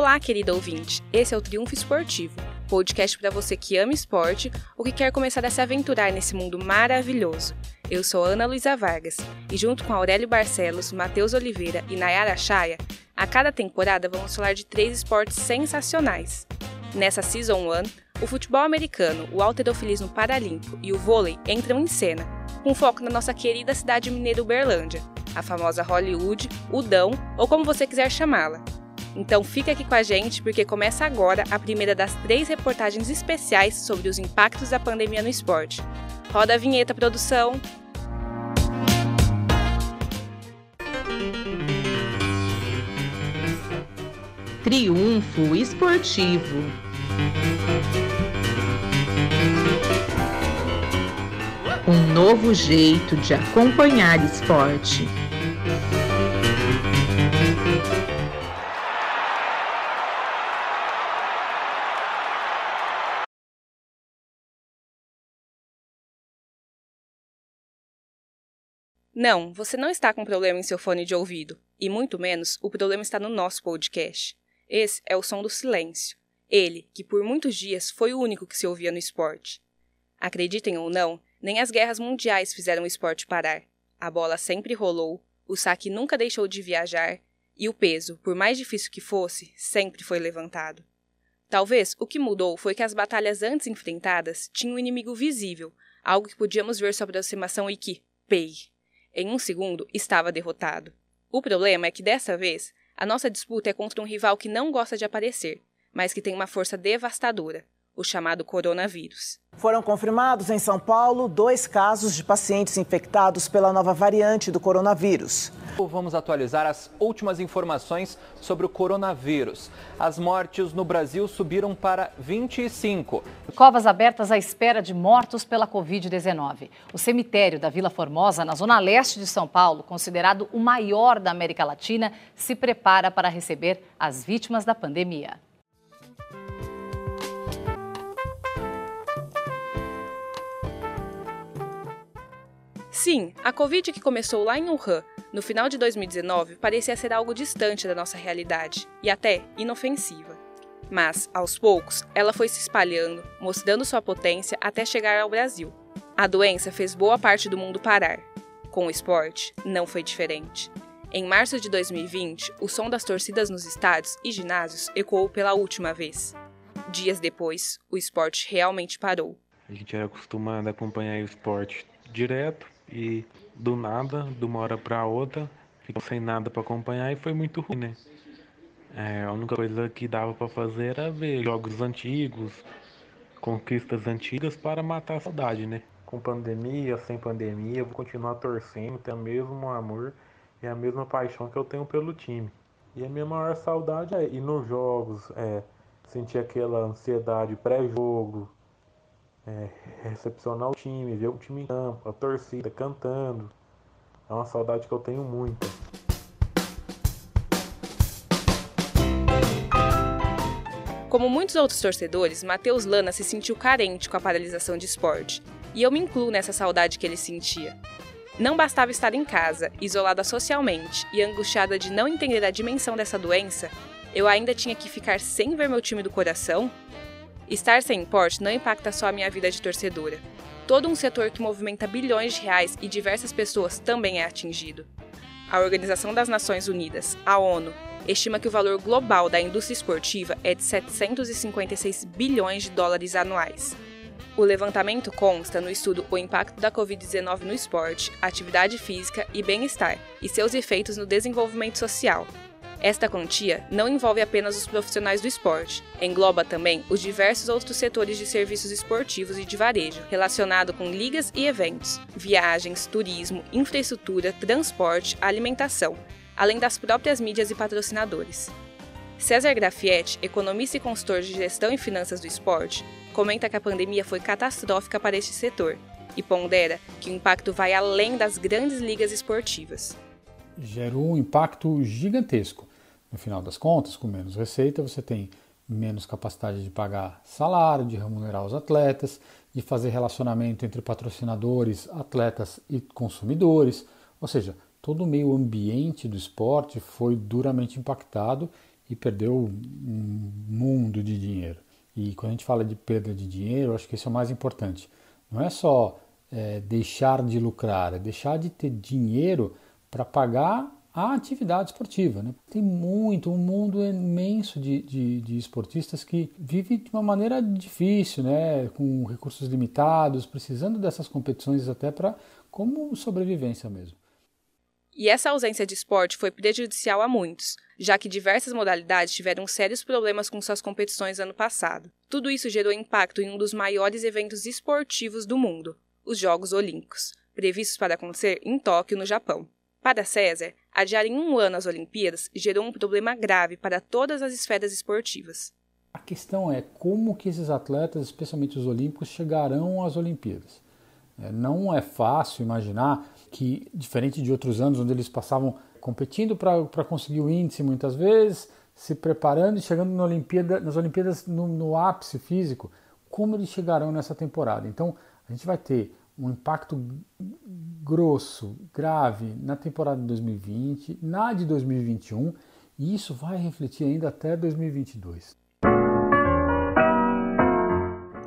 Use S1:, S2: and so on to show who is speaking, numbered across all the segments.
S1: Olá, querido ouvinte. Esse é o Triunfo Esportivo, podcast para você que ama esporte ou que quer começar a se aventurar nesse mundo maravilhoso. Eu sou Ana Luísa Vargas e junto com Aurélio Barcelos, Matheus Oliveira e Nayara Chaia, a cada temporada vamos falar de três esportes sensacionais. Nessa Season 1, o futebol americano, o alterofilismo paralímpico e o vôlei entram em cena, com foco na nossa querida cidade mineira Uberlândia, a famosa Hollywood, Udão ou como você quiser chamá-la. Então fica aqui com a gente porque começa agora a primeira das três reportagens especiais sobre os impactos da pandemia no esporte. Roda a vinheta, produção!
S2: Triunfo Esportivo. Um novo jeito de acompanhar esporte.
S1: Não, você não está com problema em seu fone de ouvido, e muito menos o problema está no nosso podcast. Esse é o som do silêncio. Ele, que por muitos dias foi o único que se ouvia no esporte. Acreditem ou não, nem as guerras mundiais fizeram o esporte parar. A bola sempre rolou, o saque nunca deixou de viajar, e o peso, por mais difícil que fosse, sempre foi levantado. Talvez o que mudou foi que as batalhas antes enfrentadas tinham um inimigo visível, algo que podíamos ver sua aproximação e que, pei, em um segundo estava derrotado. O problema é que dessa vez a nossa disputa é contra um rival que não gosta de aparecer, mas que tem uma força devastadora, o chamado coronavírus.
S3: Foram confirmados em São Paulo dois casos de pacientes infectados pela nova variante do coronavírus.
S4: Vamos atualizar as últimas informações sobre o coronavírus. As mortes no Brasil subiram para 25.
S5: Covas abertas à espera de mortos pela Covid-19. O cemitério da Vila Formosa, na zona leste de São Paulo, considerado o maior da América Latina, se prepara para receber as vítimas da pandemia.
S1: Sim, a Covid que começou lá em Wuhan, no final de 2019, parecia ser algo distante da nossa realidade e até inofensiva. Mas, aos poucos, ela foi se espalhando, mostrando sua potência até chegar ao Brasil. A doença fez boa parte do mundo parar. Com o esporte, não foi diferente. Em março de 2020, o som das torcidas nos estádios e ginásios ecoou pela última vez. Dias depois, o esporte realmente parou.
S6: A gente era acostumado a acompanhar o esporte direto, e do nada, de uma hora para outra, ficou sem nada para acompanhar e foi muito ruim, né? É, a única coisa que dava para fazer era ver jogos antigos, conquistas antigas para matar a saudade, né? Com pandemia, sem pandemia, eu vou continuar torcendo, ter o mesmo amor e a mesma paixão que eu tenho pelo time. E a minha maior saudade é ir nos jogos, é, sentir aquela ansiedade pré-jogo, é, recepcionar o time, ver o time em campo, a torcida cantando. É uma saudade que eu tenho muito.
S1: Como muitos outros torcedores, Matheus Lana se sentiu carente com a paralisação de esporte, e eu me incluo nessa saudade que ele sentia. Não bastava estar em casa, isolada socialmente e angustiada de não entender a dimensão dessa doença, eu ainda tinha que ficar sem ver meu time do coração? Estar sem porte não impacta só a minha vida de torcedora. Todo um setor que movimenta bilhões de reais e diversas pessoas também é atingido. A Organização das Nações Unidas, a ONU, estima que o valor global da indústria esportiva é de 756 bilhões de dólares anuais. O levantamento consta no estudo O Impacto da Covid-19 no Esporte, Atividade Física e Bem-Estar e seus efeitos no desenvolvimento social, esta quantia não envolve apenas os profissionais do esporte, engloba também os diversos outros setores de serviços esportivos e de varejo, relacionado com ligas e eventos, viagens, turismo, infraestrutura, transporte, alimentação, além das próprias mídias e patrocinadores. César Grafietti, economista e consultor de gestão e finanças do esporte, comenta que a pandemia foi catastrófica para este setor e pondera que o impacto vai além das grandes ligas esportivas.
S7: Gerou um impacto gigantesco. No final das contas, com menos receita, você tem menos capacidade de pagar salário, de remunerar os atletas, de fazer relacionamento entre patrocinadores, atletas e consumidores. Ou seja, todo o meio ambiente do esporte foi duramente impactado e perdeu um mundo de dinheiro. E quando a gente fala de perda de dinheiro, acho que isso é o mais importante. Não é só é, deixar de lucrar, é deixar de ter dinheiro para pagar a atividade esportiva. Né? Tem muito, um mundo imenso de, de, de, esportistas que vive de uma maneira difícil, né? com recursos limitados, precisando dessas competições até para como sobrevivência mesmo.
S1: E essa ausência de esporte foi prejudicial a muitos, já que diversas modalidades tiveram sérios problemas com suas competições ano passado. Tudo isso gerou impacto em um dos maiores eventos esportivos do mundo, os Jogos Olímpicos, previstos para acontecer em Tóquio, no Japão. Para César, adiar em um ano as Olimpíadas gerou um problema grave para todas as esferas esportivas.
S7: A questão é como que esses atletas, especialmente os olímpicos, chegarão às Olimpíadas. É, não é fácil imaginar que, diferente de outros anos, onde eles passavam competindo para conseguir o índice muitas vezes, se preparando e chegando na Olimpíada, nas Olimpíadas no, no ápice físico, como eles chegarão nessa temporada. Então, a gente vai ter um impacto grosso, grave na temporada de 2020, na de 2021, e isso vai refletir ainda até 2022.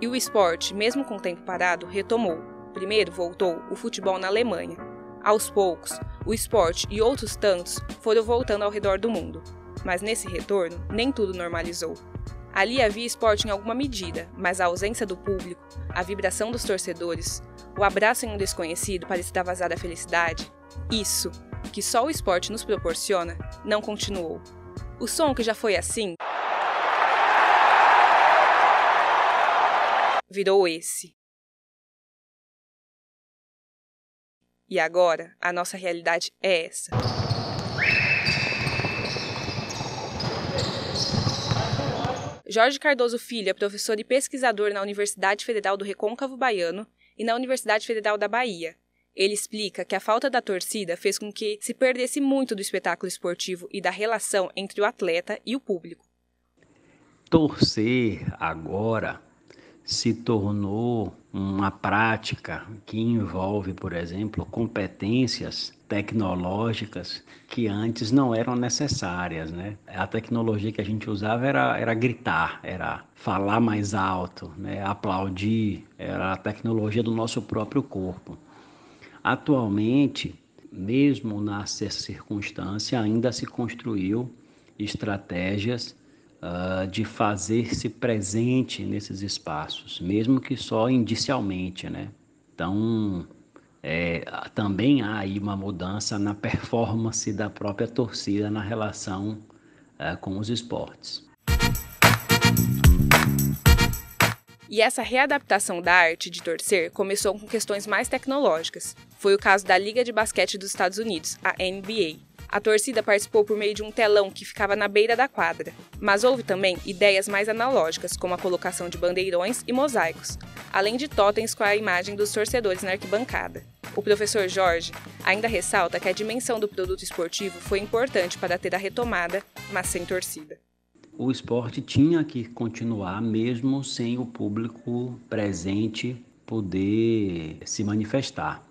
S1: E o esporte, mesmo com o tempo parado, retomou. Primeiro voltou o futebol na Alemanha. Aos poucos, o esporte e outros tantos foram voltando ao redor do mundo. Mas nesse retorno, nem tudo normalizou. Ali havia esporte em alguma medida, mas a ausência do público, a vibração dos torcedores, o abraço em um desconhecido para extravasar a felicidade, isso, que só o esporte nos proporciona, não continuou. O som que já foi assim virou esse. E agora, a nossa realidade é essa. Jorge Cardoso Filho é professor e pesquisador na Universidade Federal do Recôncavo Baiano e na Universidade Federal da Bahia. Ele explica que a falta da torcida fez com que se perdesse muito do espetáculo esportivo e da relação entre o atleta e o público.
S8: Torcer agora se tornou uma prática que envolve, por exemplo, competências tecnológicas que antes não eram necessárias, né? A tecnologia que a gente usava era, era gritar, era falar mais alto, né? aplaudir, era a tecnologia do nosso próprio corpo. Atualmente, mesmo nessa circunstância, ainda se construiu estratégias uh, de fazer-se presente nesses espaços, mesmo que só indicialmente, né? Então, é, também há aí uma mudança na performance da própria torcida na relação uh, com os esportes.
S1: E essa readaptação da arte de torcer começou com questões mais tecnológicas. Foi o caso da Liga de Basquete dos Estados Unidos, a NBA, a torcida participou por meio de um telão que ficava na beira da quadra. Mas houve também ideias mais analógicas, como a colocação de bandeirões e mosaicos, além de totens com a imagem dos torcedores na arquibancada. O professor Jorge ainda ressalta que a dimensão do produto esportivo foi importante para ter a retomada, mas sem torcida.
S8: O esporte tinha que continuar mesmo sem o público presente poder se manifestar.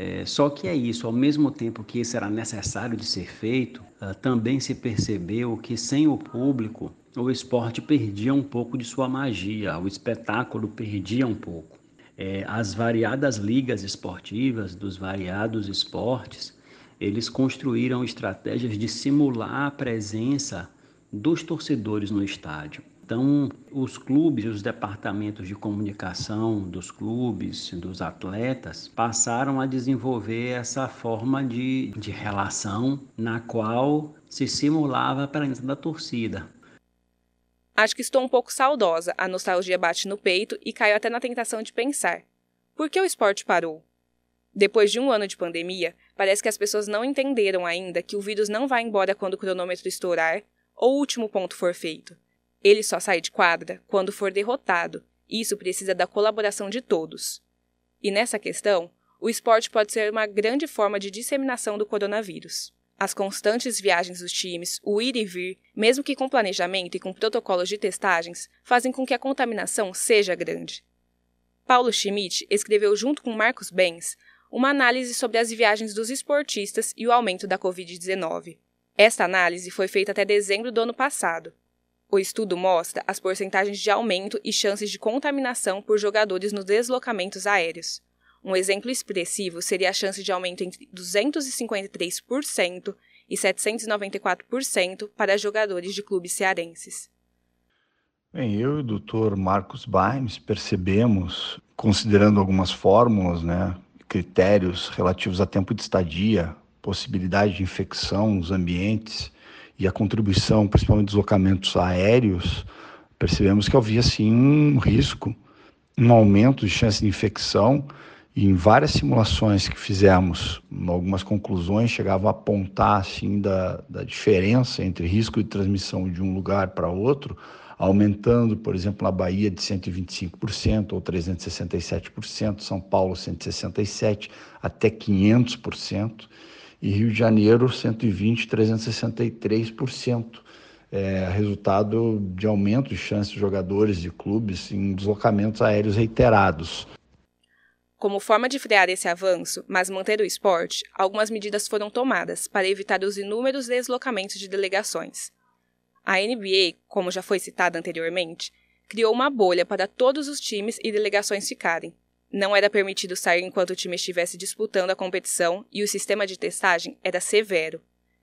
S8: É, só que é isso, ao mesmo tempo que isso era necessário de ser feito, uh, também se percebeu que sem o público o esporte perdia um pouco de sua magia, o espetáculo perdia um pouco. É, as variadas ligas esportivas dos variados esportes, eles construíram estratégias de simular a presença dos torcedores no estádio. Então, os clubes os departamentos de comunicação dos clubes, dos atletas, passaram a desenvolver essa forma de, de relação na qual se simulava a presença da torcida.
S1: Acho que estou um pouco saudosa, a nostalgia bate no peito e caio até na tentação de pensar: por que o esporte parou? Depois de um ano de pandemia, parece que as pessoas não entenderam ainda que o vírus não vai embora quando o cronômetro estourar ou o último ponto for feito. Ele só sai de quadra quando for derrotado, isso precisa da colaboração de todos. E nessa questão, o esporte pode ser uma grande forma de disseminação do coronavírus. As constantes viagens dos times, o ir e vir, mesmo que com planejamento e com protocolos de testagens, fazem com que a contaminação seja grande. Paulo Schmidt escreveu junto com Marcos Benz uma análise sobre as viagens dos esportistas e o aumento da Covid-19. Esta análise foi feita até dezembro do ano passado. O estudo mostra as porcentagens de aumento e chances de contaminação por jogadores nos deslocamentos aéreos. Um exemplo expressivo seria a chance de aumento entre 253% e 794% para jogadores de clubes cearenses.
S9: Bem, eu e o doutor Marcos Baines percebemos, considerando algumas fórmulas, né, critérios relativos a tempo de estadia, possibilidade de infecção nos ambientes e a contribuição, principalmente deslocamentos aéreos, percebemos que havia sim um risco, um aumento de chance de infecção e em várias simulações que fizemos, algumas conclusões chegavam a apontar assim da, da diferença entre risco de transmissão de um lugar para outro, aumentando, por exemplo, na Bahia de 125% ou 367%, São Paulo 167 até 500% e Rio de Janeiro 120, 363%. É, resultado de aumento de chances de jogadores de clubes em deslocamentos aéreos reiterados.
S1: Como forma de frear esse avanço, mas manter o esporte, algumas medidas foram tomadas para evitar os inúmeros deslocamentos de delegações. A NBA, como já foi citada anteriormente, criou uma bolha para todos os times e delegações ficarem, não era permitido sair enquanto o time estivesse disputando a competição e o sistema de testagem era severo.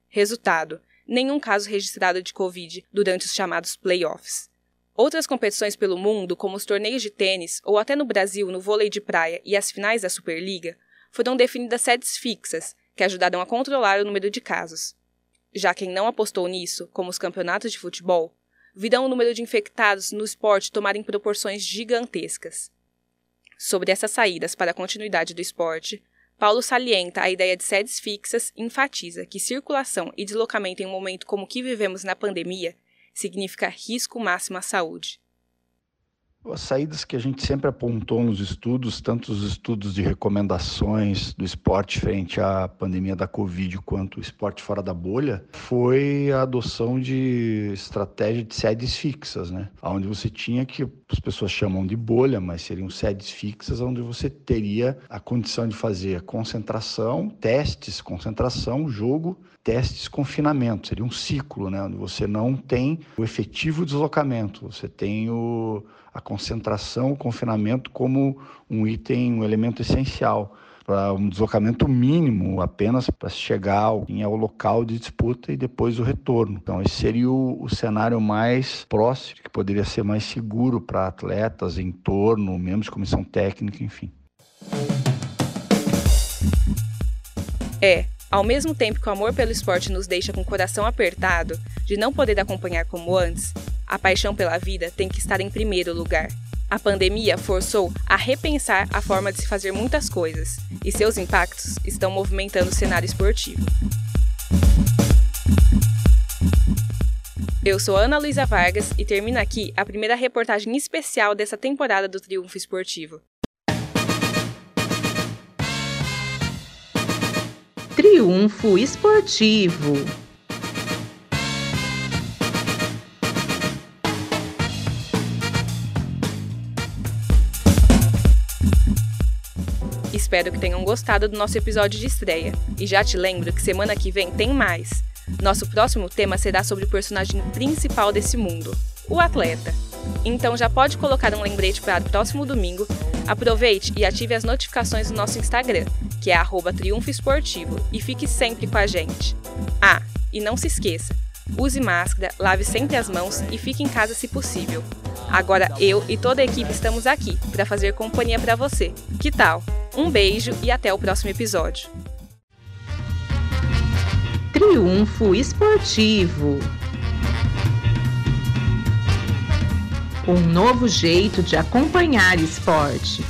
S1: Resultado: nenhum caso registrado de Covid durante os chamados playoffs. Outras competições pelo mundo, como os torneios de tênis ou até no Brasil no vôlei de praia e as finais da Superliga, foram definidas sedes fixas, que ajudaram a controlar o número de casos. Já quem não apostou nisso, como os campeonatos de futebol, virão o número de infectados no esporte tomarem proporções gigantescas. Sobre essas saídas para a continuidade do esporte, Paulo salienta a ideia de sedes fixas e enfatiza que circulação e deslocamento em um momento como o que vivemos na pandemia significa risco máximo à saúde.
S9: As saídas que a gente sempre apontou nos estudos, tanto os estudos de recomendações do esporte frente à pandemia da Covid, quanto o esporte fora da bolha, foi a adoção de estratégia de sedes fixas, né? Onde você tinha que as pessoas chamam de bolha, mas seriam sedes fixas, onde você teria a condição de fazer concentração, testes, concentração, jogo, testes, confinamento. Seria um ciclo, né? Onde você não tem o efetivo deslocamento, você tem o a concentração, o confinamento como um item, um elemento essencial para um deslocamento mínimo apenas para chegar ao, local de disputa e depois o retorno. Então, esse seria o, o cenário mais próximo, que poderia ser mais seguro para atletas, entorno, membros de comissão técnica, enfim.
S1: É, ao mesmo tempo que o amor pelo esporte nos deixa com o coração apertado, de não poder acompanhar como antes, a paixão pela vida tem que estar em primeiro lugar. A pandemia forçou a repensar a forma de se fazer muitas coisas, e seus impactos estão movimentando o cenário esportivo. Eu sou Ana Luísa Vargas e termina aqui a primeira reportagem especial dessa temporada do Triunfo Esportivo.
S2: Triunfo Esportivo.
S1: Espero que tenham gostado do nosso episódio de estreia. E já te lembro que semana que vem tem mais. Nosso próximo tema será sobre o personagem principal desse mundo, o atleta. Então já pode colocar um lembrete para o próximo domingo. Aproveite e ative as notificações do nosso Instagram, que é Triunfo Esportivo, e fique sempre com a gente. Ah, e não se esqueça, use máscara, lave sempre as mãos e fique em casa se possível. Agora eu e toda a equipe estamos aqui para fazer companhia para você. Que tal? Um beijo e até o próximo episódio.
S2: Triunfo Esportivo. Um novo jeito de acompanhar esporte.